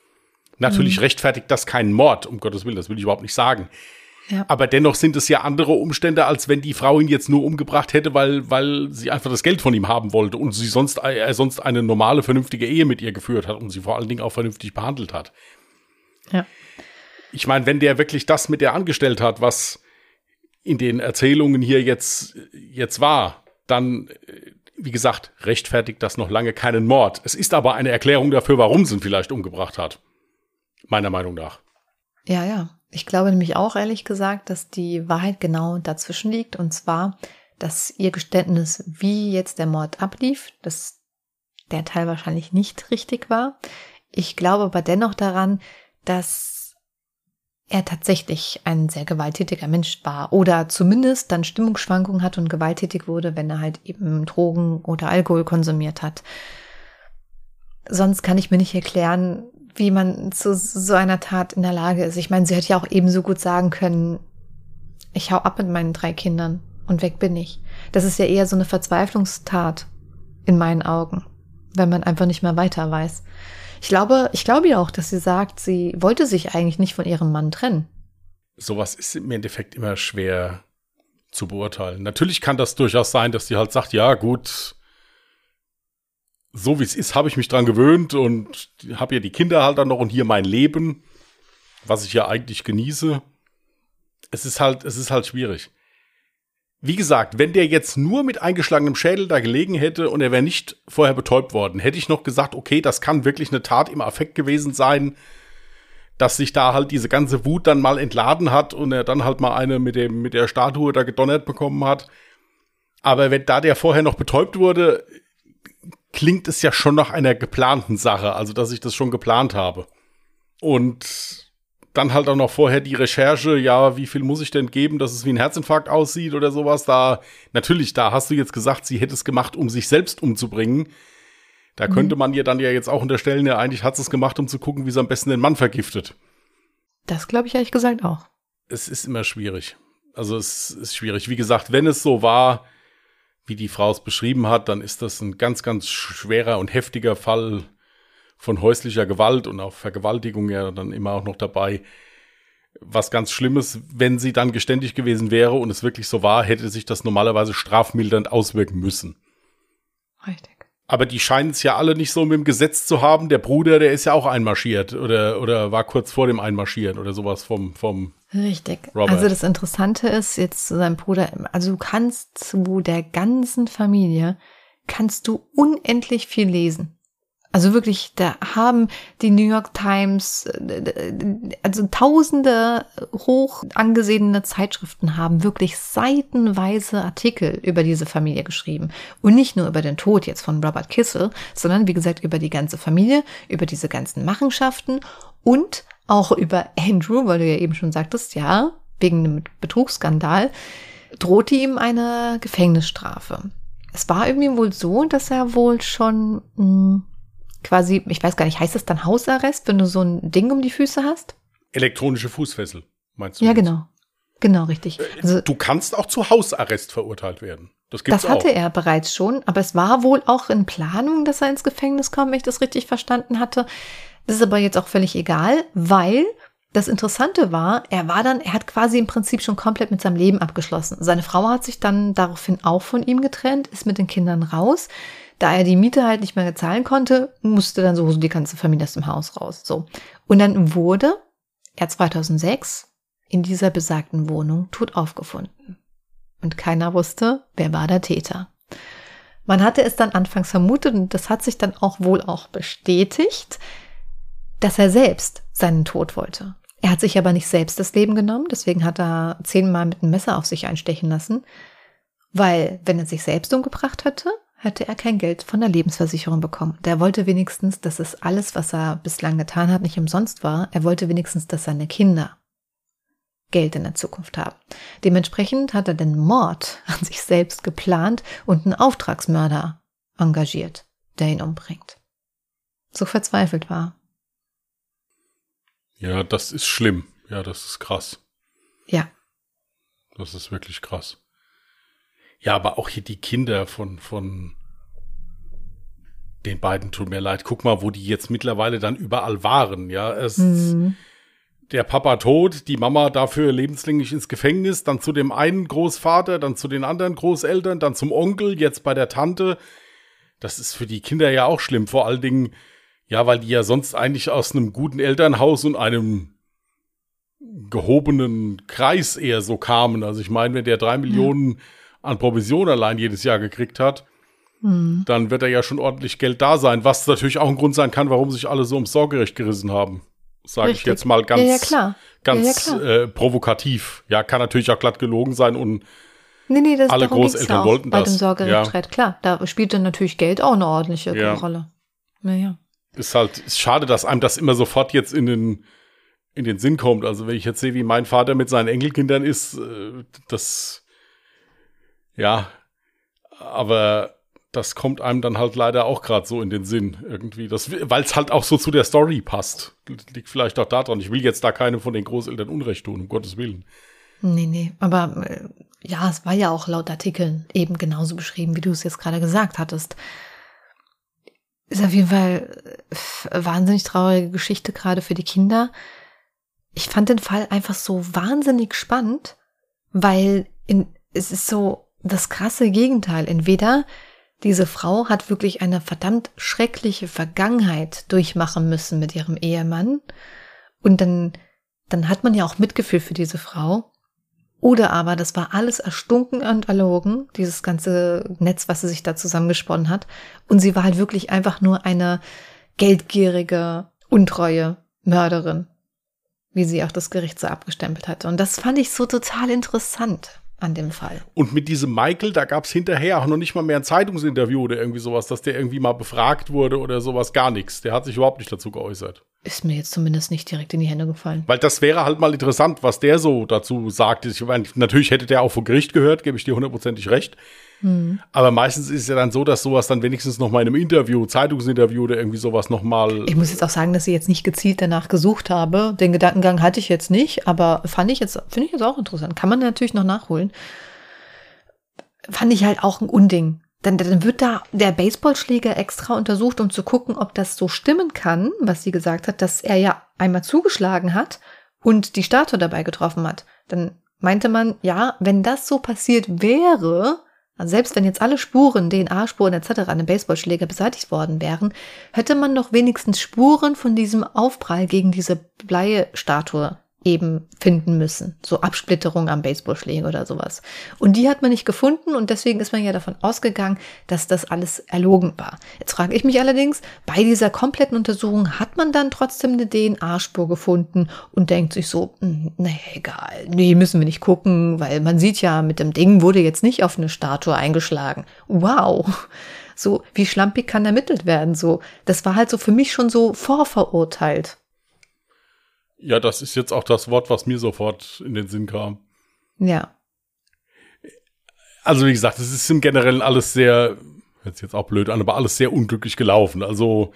Natürlich mhm. rechtfertigt das keinen Mord, um Gottes Willen, das will ich überhaupt nicht sagen. Ja. Aber dennoch sind es ja andere Umstände, als wenn die Frau ihn jetzt nur umgebracht hätte, weil, weil sie einfach das Geld von ihm haben wollte und sie sonst, er sonst eine normale, vernünftige Ehe mit ihr geführt hat und sie vor allen Dingen auch vernünftig behandelt hat. Ja. Ich meine, wenn der wirklich das mit der angestellt hat, was in den Erzählungen hier jetzt, jetzt war, dann äh, wie gesagt, rechtfertigt das noch lange keinen Mord. Es ist aber eine Erklärung dafür, warum sie ihn vielleicht umgebracht hat. Meiner Meinung nach. Ja, ja. Ich glaube nämlich auch, ehrlich gesagt, dass die Wahrheit genau dazwischen liegt. Und zwar, dass ihr Geständnis, wie jetzt der Mord ablief, dass der Teil wahrscheinlich nicht richtig war. Ich glaube aber dennoch daran, dass er tatsächlich ein sehr gewalttätiger Mensch war oder zumindest dann Stimmungsschwankungen hat und gewalttätig wurde, wenn er halt eben Drogen oder Alkohol konsumiert hat. Sonst kann ich mir nicht erklären, wie man zu so einer Tat in der Lage ist. Ich meine, sie hätte ja auch ebenso gut sagen können, ich hau ab mit meinen drei Kindern und weg bin ich. Das ist ja eher so eine Verzweiflungstat in meinen Augen, wenn man einfach nicht mehr weiter weiß. Ich glaube, ich glaube ja auch, dass sie sagt, sie wollte sich eigentlich nicht von ihrem Mann trennen. Sowas ist im Endeffekt immer schwer zu beurteilen. Natürlich kann das durchaus sein, dass sie halt sagt, ja, gut, so wie es ist, habe ich mich dran gewöhnt und habe ja die Kinder halt dann noch und hier mein Leben, was ich ja eigentlich genieße. Es ist halt, es ist halt schwierig wie gesagt, wenn der jetzt nur mit eingeschlagenem Schädel da gelegen hätte und er wäre nicht vorher betäubt worden, hätte ich noch gesagt, okay, das kann wirklich eine Tat im Affekt gewesen sein, dass sich da halt diese ganze Wut dann mal entladen hat und er dann halt mal eine mit dem mit der Statue da gedonnert bekommen hat. Aber wenn da der vorher noch betäubt wurde, klingt es ja schon nach einer geplanten Sache, also dass ich das schon geplant habe. Und dann halt auch noch vorher die Recherche, ja, wie viel muss ich denn geben, dass es wie ein Herzinfarkt aussieht oder sowas. Da, natürlich, da hast du jetzt gesagt, sie hätte es gemacht, um sich selbst umzubringen. Da mhm. könnte man ihr dann ja jetzt auch unterstellen, ja, eigentlich hat sie es gemacht, um zu gucken, wie sie am besten den Mann vergiftet. Das glaube ich ehrlich gesagt auch. Es ist immer schwierig. Also es ist schwierig. Wie gesagt, wenn es so war, wie die Frau es beschrieben hat, dann ist das ein ganz, ganz schwerer und heftiger Fall von häuslicher Gewalt und auch Vergewaltigung ja dann immer auch noch dabei. Was ganz Schlimmes, wenn sie dann geständig gewesen wäre und es wirklich so war, hätte sich das normalerweise strafmildernd auswirken müssen. Richtig. Aber die scheinen es ja alle nicht so mit dem Gesetz zu haben. Der Bruder, der ist ja auch einmarschiert oder, oder war kurz vor dem Einmarschieren oder sowas vom, vom Richtig. Robert. Also das Interessante ist jetzt zu seinem Bruder, also du kannst zu der ganzen Familie, kannst du unendlich viel lesen. Also wirklich, da haben die New York Times, also tausende hoch angesehene Zeitschriften haben wirklich seitenweise Artikel über diese Familie geschrieben. Und nicht nur über den Tod jetzt von Robert Kissel, sondern wie gesagt über die ganze Familie, über diese ganzen Machenschaften und auch über Andrew, weil du ja eben schon sagtest, ja, wegen einem Betrugsskandal, drohte ihm eine Gefängnisstrafe. Es war irgendwie wohl so, dass er wohl schon mh, hm, quasi, ich weiß gar nicht, heißt es dann Hausarrest, wenn du so ein Ding um die Füße hast? Elektronische Fußfessel, meinst du? Ja, jetzt? genau. Genau, richtig. Äh, also, du kannst auch zu Hausarrest verurteilt werden. Das, gibt's das hatte auch. er bereits schon, aber es war wohl auch in Planung, dass er ins Gefängnis kommt, wenn ich das richtig verstanden hatte. Das ist aber jetzt auch völlig egal, weil das Interessante war, er war dann, er hat quasi im Prinzip schon komplett mit seinem Leben abgeschlossen. Seine Frau hat sich dann daraufhin auch von ihm getrennt, ist mit den Kindern raus. Da er die Miete halt nicht mehr zahlen konnte, musste dann so die ganze Familie aus dem Haus raus. So. Und dann wurde er 2006 in dieser besagten Wohnung tot aufgefunden. Und keiner wusste, wer war der Täter. Man hatte es dann anfangs vermutet und das hat sich dann auch wohl auch bestätigt, dass er selbst seinen Tod wollte. Er hat sich aber nicht selbst das Leben genommen, deswegen hat er zehnmal mit einem Messer auf sich einstechen lassen, weil wenn er sich selbst umgebracht hätte, hätte er kein Geld von der Lebensversicherung bekommen. Der wollte wenigstens, dass es alles, was er bislang getan hat, nicht umsonst war. Er wollte wenigstens, dass seine Kinder Geld in der Zukunft haben. Dementsprechend hat er den Mord an sich selbst geplant und einen Auftragsmörder engagiert, der ihn umbringt. So verzweifelt war. Ja, das ist schlimm. Ja, das ist krass. Ja. Das ist wirklich krass. Ja, aber auch hier die Kinder von, von den beiden tut mir leid. Guck mal, wo die jetzt mittlerweile dann überall waren. Ja, es mhm. der Papa tot, die Mama dafür lebenslänglich ins Gefängnis, dann zu dem einen Großvater, dann zu den anderen Großeltern, dann zum Onkel, jetzt bei der Tante. Das ist für die Kinder ja auch schlimm. Vor allen Dingen, ja, weil die ja sonst eigentlich aus einem guten Elternhaus und einem gehobenen Kreis eher so kamen. Also ich meine, wenn der drei Millionen ja an Provision allein jedes Jahr gekriegt hat, mhm. dann wird er ja schon ordentlich Geld da sein, was natürlich auch ein Grund sein kann, warum sich alle so ums Sorgerecht gerissen haben. Sage ich jetzt mal ganz, ja, ganz ja, äh, provokativ. Ja, kann natürlich auch glatt gelogen sein und nee, nee, das, alle Großeltern wollten bei das. Bei dem Sorgerechtsstreit, ja. klar, da spielt dann natürlich Geld auch eine ordentliche Rolle. Naja. Ist halt, ist schade, dass einem das immer sofort jetzt in den, in den Sinn kommt. Also wenn ich jetzt sehe, wie mein Vater mit seinen Enkelkindern ist, äh, das ja, aber das kommt einem dann halt leider auch gerade so in den Sinn irgendwie, weil es halt auch so zu der Story passt. Liegt vielleicht auch daran. Ich will jetzt da keine von den Großeltern Unrecht tun, um Gottes Willen. Nee, nee, aber äh, ja, es war ja auch laut Artikeln eben genauso beschrieben, wie du es jetzt gerade gesagt hattest. Ist auf jeden Fall äh, wahnsinnig traurige Geschichte gerade für die Kinder. Ich fand den Fall einfach so wahnsinnig spannend, weil in, es ist so, das krasse Gegenteil. Entweder diese Frau hat wirklich eine verdammt schreckliche Vergangenheit durchmachen müssen mit ihrem Ehemann und dann, dann hat man ja auch Mitgefühl für diese Frau. Oder aber das war alles erstunken und erlogen, dieses ganze Netz, was sie sich da zusammengesponnen hat. Und sie war halt wirklich einfach nur eine geldgierige, untreue Mörderin, wie sie auch das Gericht so abgestempelt hatte. Und das fand ich so total interessant an dem Fall. Und mit diesem Michael, da gab es hinterher auch noch nicht mal mehr ein Zeitungsinterview oder irgendwie sowas, dass der irgendwie mal befragt wurde oder sowas, gar nichts. Der hat sich überhaupt nicht dazu geäußert. Ist mir jetzt zumindest nicht direkt in die Hände gefallen. Weil das wäre halt mal interessant, was der so dazu sagt. Ich meine, natürlich hätte der auch vor Gericht gehört, gebe ich dir hundertprozentig recht. Mhm. Aber meistens ist es ja dann so, dass sowas dann wenigstens noch mal in einem Interview, Zeitungsinterview oder irgendwie sowas noch mal. Ich muss jetzt auch sagen, dass ich jetzt nicht gezielt danach gesucht habe. Den Gedankengang hatte ich jetzt nicht, aber fand ich jetzt, finde ich jetzt auch interessant. Kann man natürlich noch nachholen. Fand ich halt auch ein Unding. Dann, dann wird da der Baseballschläger extra untersucht, um zu gucken, ob das so stimmen kann, was sie gesagt hat, dass er ja einmal zugeschlagen hat und die Statue dabei getroffen hat. Dann meinte man, ja, wenn das so passiert wäre, Also selbst wenn jetzt alle Spuren, DNA-Spuren etc. an dem Baseballschläger beseitigt worden wären, hätte man doch wenigstens Spuren von diesem Aufprall gegen diese Bleistatue eben finden müssen. So Absplitterung am Baseballschläger oder sowas. Und die hat man nicht gefunden und deswegen ist man ja davon ausgegangen, dass das alles erlogen war. Jetzt frage ich mich allerdings, bei dieser kompletten Untersuchung hat man dann trotzdem eine DNA-Spur gefunden und denkt sich so, hm, nee, egal, nee, müssen wir nicht gucken, weil man sieht ja, mit dem Ding wurde jetzt nicht auf eine Statue eingeschlagen. Wow. So, wie schlampig kann ermittelt werden? So, das war halt so für mich schon so vorverurteilt. Ja, das ist jetzt auch das Wort, was mir sofort in den Sinn kam. Ja. Also wie gesagt, es ist im Generellen alles sehr, hört sich jetzt auch blöd an, aber alles sehr unglücklich gelaufen. Also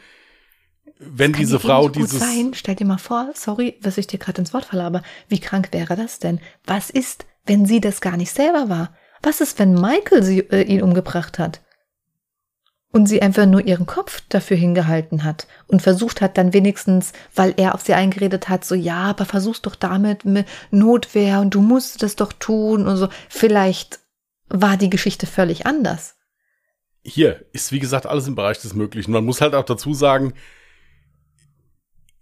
wenn diese die Frau nicht gut dieses Sein. Stell dir mal vor, sorry, was ich dir gerade ins Wort falle, aber wie krank wäre das denn? Was ist, wenn sie das gar nicht selber war? Was ist, wenn Michael sie, äh, ihn umgebracht hat? Und sie einfach nur ihren Kopf dafür hingehalten hat und versucht hat dann wenigstens, weil er auf sie eingeredet hat, so ja, aber versuch's doch damit mit Notwehr und du musst das doch tun und so. Vielleicht war die Geschichte völlig anders. hier ist wie gesagt alles im Bereich des Möglichen. Man muss halt auch dazu sagen,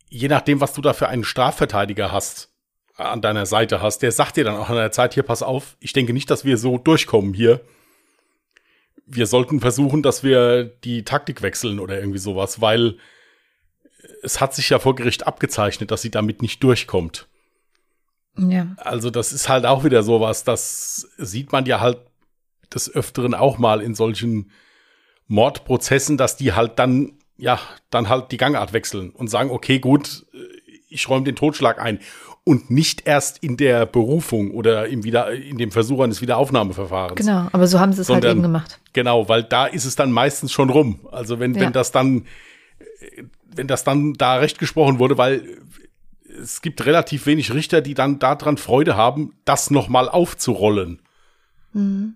je nachdem, was du da für einen Strafverteidiger hast, an deiner Seite hast, der sagt dir dann auch an der Zeit, hier, pass auf, ich denke nicht, dass wir so durchkommen hier. Wir sollten versuchen, dass wir die Taktik wechseln oder irgendwie sowas, weil es hat sich ja vor Gericht abgezeichnet, dass sie damit nicht durchkommt. Ja. Also das ist halt auch wieder sowas, das sieht man ja halt des Öfteren auch mal in solchen Mordprozessen, dass die halt dann, ja, dann halt die Gangart wechseln und sagen, okay, gut, ich räume den Totschlag ein. Und nicht erst in der Berufung oder im Wieder in dem Versuch eines Wiederaufnahmeverfahrens. Genau, aber so haben sie es halt Sondern- eben gemacht. Genau, weil da ist es dann meistens schon rum. Also wenn, Ja. wenn das dann, wenn das dann da recht gesprochen wurde, weil es gibt relativ wenig Richter, die dann daran Freude haben, das nochmal aufzurollen. Mhm.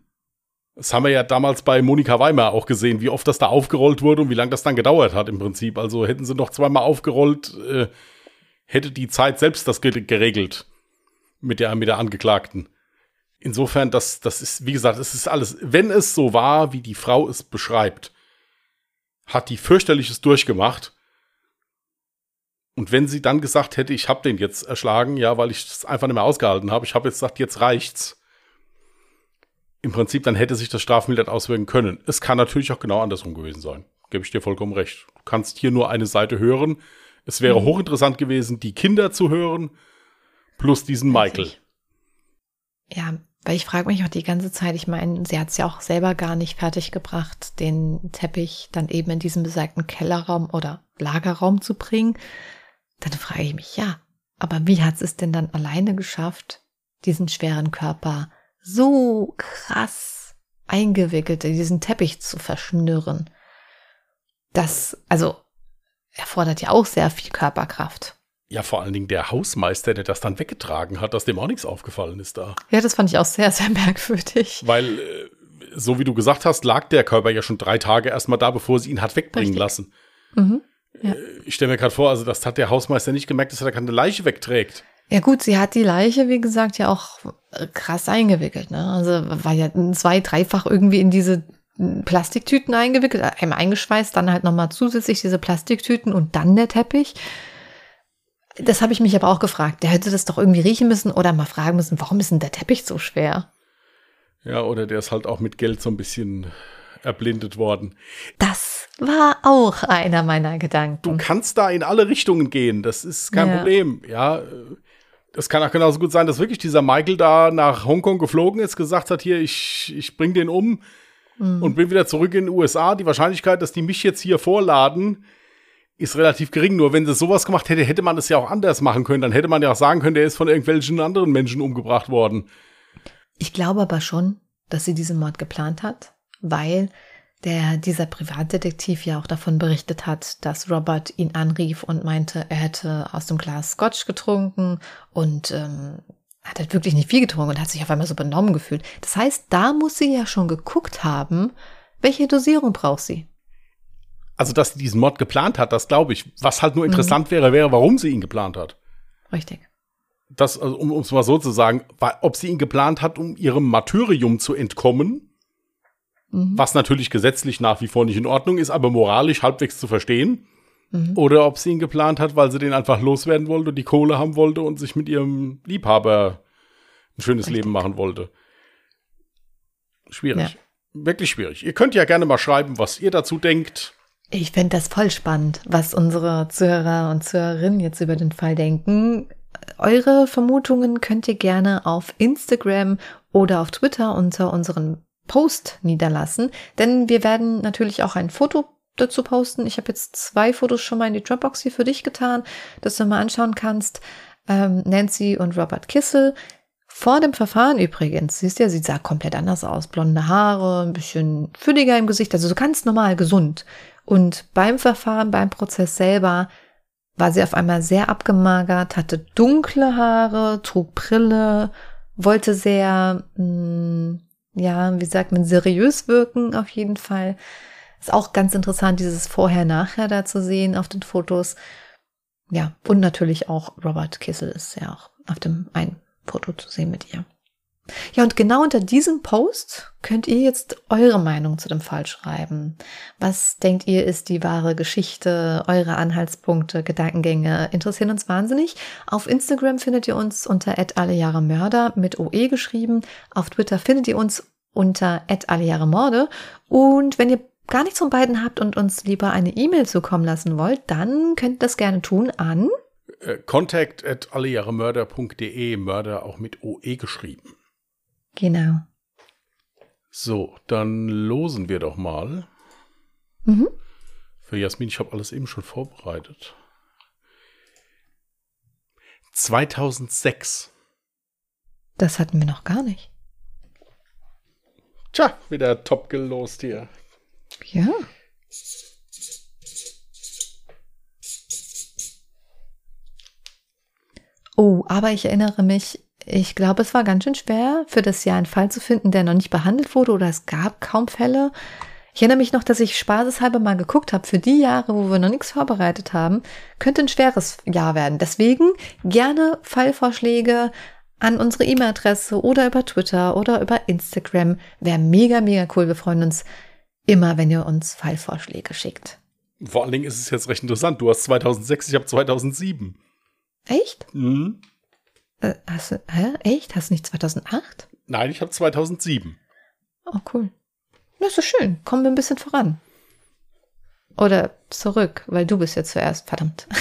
Das haben wir ja damals bei Monika Weimer auch gesehen, wie oft das da aufgerollt wurde und wie lange das dann gedauert hat im Prinzip. Also hätten sie noch zweimal aufgerollt, äh, hätte die Zeit selbst das ge- geregelt mit der, mit der Angeklagten. Insofern, das, das ist, wie gesagt, es ist alles, wenn es so war, wie die Frau es beschreibt, hat die fürchterliches durchgemacht. Und wenn sie dann gesagt hätte, ich habe den jetzt erschlagen, ja, weil ich es einfach nicht mehr ausgehalten habe, ich habe jetzt gesagt, jetzt reicht's. Im Prinzip, dann hätte sich das strafmildert auswirken können. Es kann natürlich auch genau andersrum gewesen sein. Gebe ich dir vollkommen recht. Du kannst hier nur eine Seite hören. Es wäre hochinteressant gewesen, die Kinder zu hören, plus diesen Michael. Ja, weil ich frage mich auch die ganze Zeit, ich meine, sie hat es ja auch selber gar nicht fertiggebracht, den Teppich dann eben in diesen besagten Kellerraum oder Lagerraum zu bringen. Dann frage ich mich, ja, aber wie hat es denn dann alleine geschafft, diesen schweren Körper so krass eingewickelt in diesen Teppich zu verschnüren? Das, also, erfordert ja auch sehr viel Körperkraft. Ja, vor allen Dingen der Hausmeister, der das dann weggetragen hat, dass dem auch nichts aufgefallen ist da. Ja, das fand ich auch sehr, sehr <laughs> merkwürdig. Weil, äh, so wie du gesagt hast, lag der Körper ja schon drei Tage erstmal da, bevor sie ihn hat wegbringen Richtig. lassen. Mhm. Ja. Ich stelle mir gerade vor, also das hat der Hausmeister nicht gemerkt, dass er da keine Leiche wegträgt. Ja gut, sie hat die Leiche, wie gesagt, ja auch äh, krass eingewickelt. Ne? Also war ja zwei, dreifach irgendwie in diese äh, Plastiktüten eingewickelt, einmal eingeschweißt, dann halt nochmal zusätzlich diese Plastiktüten und dann der Teppich. Das habe ich mich aber auch gefragt. Der hätte das doch irgendwie riechen müssen oder mal fragen müssen, warum ist denn der Teppich so schwer? Ja, oder der ist halt auch mit Geld so ein bisschen erblindet worden. Das war auch einer meiner Du Gedanken. kannst da in alle Richtungen gehen, das ist kein Ja. Problem. Ja, das kann auch genauso gut sein, dass wirklich dieser Michael da nach Hongkong geflogen ist, gesagt hat, hier, ich, ich bring den um und bin wieder zurück in den USA. Die Wahrscheinlichkeit, dass die mich jetzt hier vorladen, ist relativ gering. Nur wenn sie sowas gemacht hätte, hätte man es ja auch anders machen können. Dann hätte man ja auch sagen können, der ist von irgendwelchen anderen Menschen umgebracht worden. Ich glaube aber schon, dass sie diesen Mord geplant hat, weil der, dieser Privatdetektiv ja auch davon berichtet hat, dass Robert ihn anrief und meinte, er hätte aus dem Glas Scotch getrunken und ähm, hat halt wirklich nicht viel getrunken und hat sich auf einmal so benommen gefühlt. Das heißt, da muss sie ja schon geguckt haben, welche Dosierung braucht sie. Also, dass sie diesen Mord geplant hat, das glaube ich. Was halt nur interessant wäre, wäre, warum sie ihn geplant hat. Richtig. das, also, um es mal so zu sagen, war, ob sie ihn geplant hat, um ihrem Martyrium zu entkommen, mhm. was natürlich gesetzlich nach wie vor nicht in Ordnung ist, aber moralisch halbwegs zu verstehen. Mhm. Oder ob sie ihn geplant hat, weil sie den einfach loswerden wollte und die Kohle haben wollte und sich mit ihrem Liebhaber ein schönes Richtig. Leben machen wollte. Schwierig. Ja. Wirklich schwierig. Ihr könnt ja gerne mal schreiben, was ihr dazu denkt. Ich fände das voll spannend, was unsere Zuhörer und Zuhörerinnen jetzt über den Fall denken. Eure Vermutungen könnt ihr gerne auf Instagram oder auf Twitter unter unseren Post niederlassen, denn wir werden natürlich auch ein Foto dazu posten. Ich habe jetzt zwei Fotos schon mal in die Dropbox hier für dich getan, dass du mal anschauen kannst. Ähm, Nancy und Robert Kissel. Vor dem Verfahren übrigens, siehst du ja, sie sah komplett anders aus. Blonde Haare, ein bisschen fülliger im Gesicht, also so ganz normal gesund. Und beim Verfahren, beim Prozess selber, war sie auf einmal sehr abgemagert, hatte dunkle Haare, trug Brille, wollte sehr, mh, mm, ja, wie sagt man, seriös wirken auf jeden Fall. Ist auch ganz interessant, dieses Vorher-Nachher da zu sehen auf den Fotos. Ja, und natürlich auch Robert Kissel ist ja auch auf dem einen Foto zu sehen mit ihr. Ja, und genau unter diesem Post könnt ihr jetzt eure Meinung zu dem Fall schreiben. Was denkt ihr ist die wahre Geschichte? Eure Anhaltspunkte, Gedankengänge interessieren uns wahnsinnig. Auf Instagram findet ihr uns unter @allejahremörder mit OE geschrieben. Auf Twitter findet ihr uns unter @allejahremorde. Und wenn ihr gar nichts von beiden habt und uns lieber eine E-Mail zukommen lassen wollt, dann könnt ihr das gerne tun an äh, contact at allejahremörder.de, Mörder auch mit OE geschrieben. Genau. So, dann losen wir doch mal. Mhm. Für Jasmin, ich habe alles eben schon vorbereitet. 2006. Das hatten wir noch gar nicht. Tja, wieder top gelost hier. Ja. Oh, aber ich erinnere mich, ich glaube, es war ganz schön schwer, für das Jahr einen Fall zu finden, der noch nicht behandelt wurde oder es gab kaum Fälle. Ich erinnere mich noch, dass ich spaßeshalber mal geguckt habe, für die Jahre, wo wir noch nichts vorbereitet haben, könnte ein schweres Jahr werden. Deswegen gerne Fallvorschläge an unsere E-Mail-Adresse oder über Twitter oder über Instagram. Wäre mega, mega cool. Wir freuen uns immer, wenn ihr uns Fallvorschläge schickt. Vor allen Dingen ist es jetzt recht interessant. Du hast 2006, ich habe 2007. Echt? Mhm. Äh, hast du, hä? Echt? Hast du nicht 2008? Nein, ich habe 2007. Oh, cool. Das ist so schön. Kommen wir ein bisschen voran. Oder zurück, weil du bist ja zuerst. Verdammt. <laughs>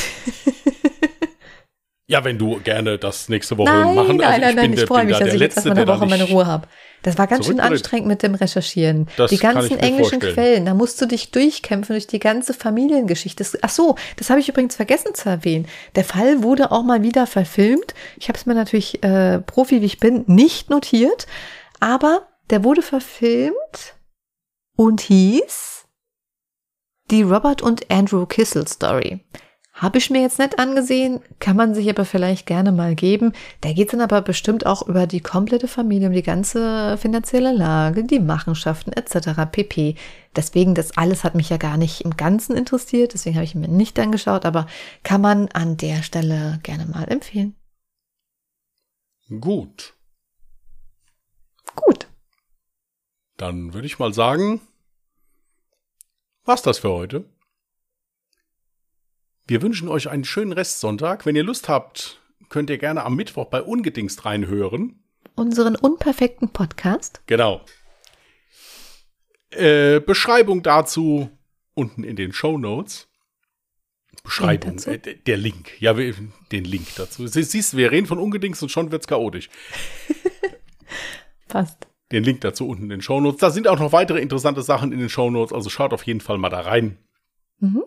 Ja, wenn du gerne das nächste Woche nein, machen. Nein, also nein, nein, ich freue mich, dass ich jetzt erstmal eine Woche meine Ruhe habe. Das war ganz schön anstrengend mit dem Recherchieren. Das die ganzen englischen vorstellen. Quellen, da musst du dich durchkämpfen durch die ganze Familiengeschichte. Ach so, das habe ich übrigens vergessen zu erwähnen. Der Fall wurde auch mal wieder verfilmt. Ich habe es mir natürlich, äh, Profi wie ich bin, nicht notiert. Aber der wurde verfilmt und hieß die Robert und Andrew Kissel Story. Habe ich mir jetzt nicht angesehen, kann man sich aber vielleicht gerne mal geben. Da geht es dann aber bestimmt auch über die komplette Familie, um die ganze finanzielle Lage, die Machenschaften etc. pp. Deswegen, das alles hat mich ja gar nicht im Ganzen interessiert, deswegen habe ich mir nicht angeschaut, aber kann man an der Stelle gerne mal empfehlen. Gut. Gut. Dann würde ich mal sagen, war's das für heute. Wir wünschen euch einen schönen Restsonntag. Wenn ihr Lust habt, könnt ihr gerne am Mittwoch bei Ungedingst reinhören. Unseren unperfekten Podcast. Genau. Äh, Beschreibung dazu unten in den Show Notes. Beschreibung, äh, der Link. Ja, den Link dazu. Siehst du, wir reden von Ungedingst und schon wird's chaotisch. <laughs> Passt. Den Link dazu unten in den Show Notes. Da sind auch noch weitere interessante Sachen in den Show Notes, also schaut auf jeden Fall mal da rein. Mhm.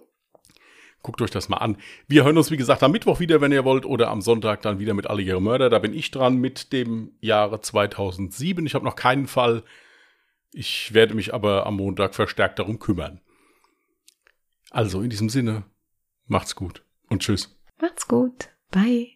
Guckt euch das mal an. Wir hören uns, wie gesagt, am Mittwoch wieder, wenn ihr wollt, oder am Sonntag dann wieder mit Alle ihre Mörder. Da bin ich dran mit dem Jahre 2007. Ich habe noch keinen Fall. Ich werde mich aber am Montag verstärkt darum kümmern. Also in diesem Sinne, macht's gut und tschüss. Macht's gut. Bye.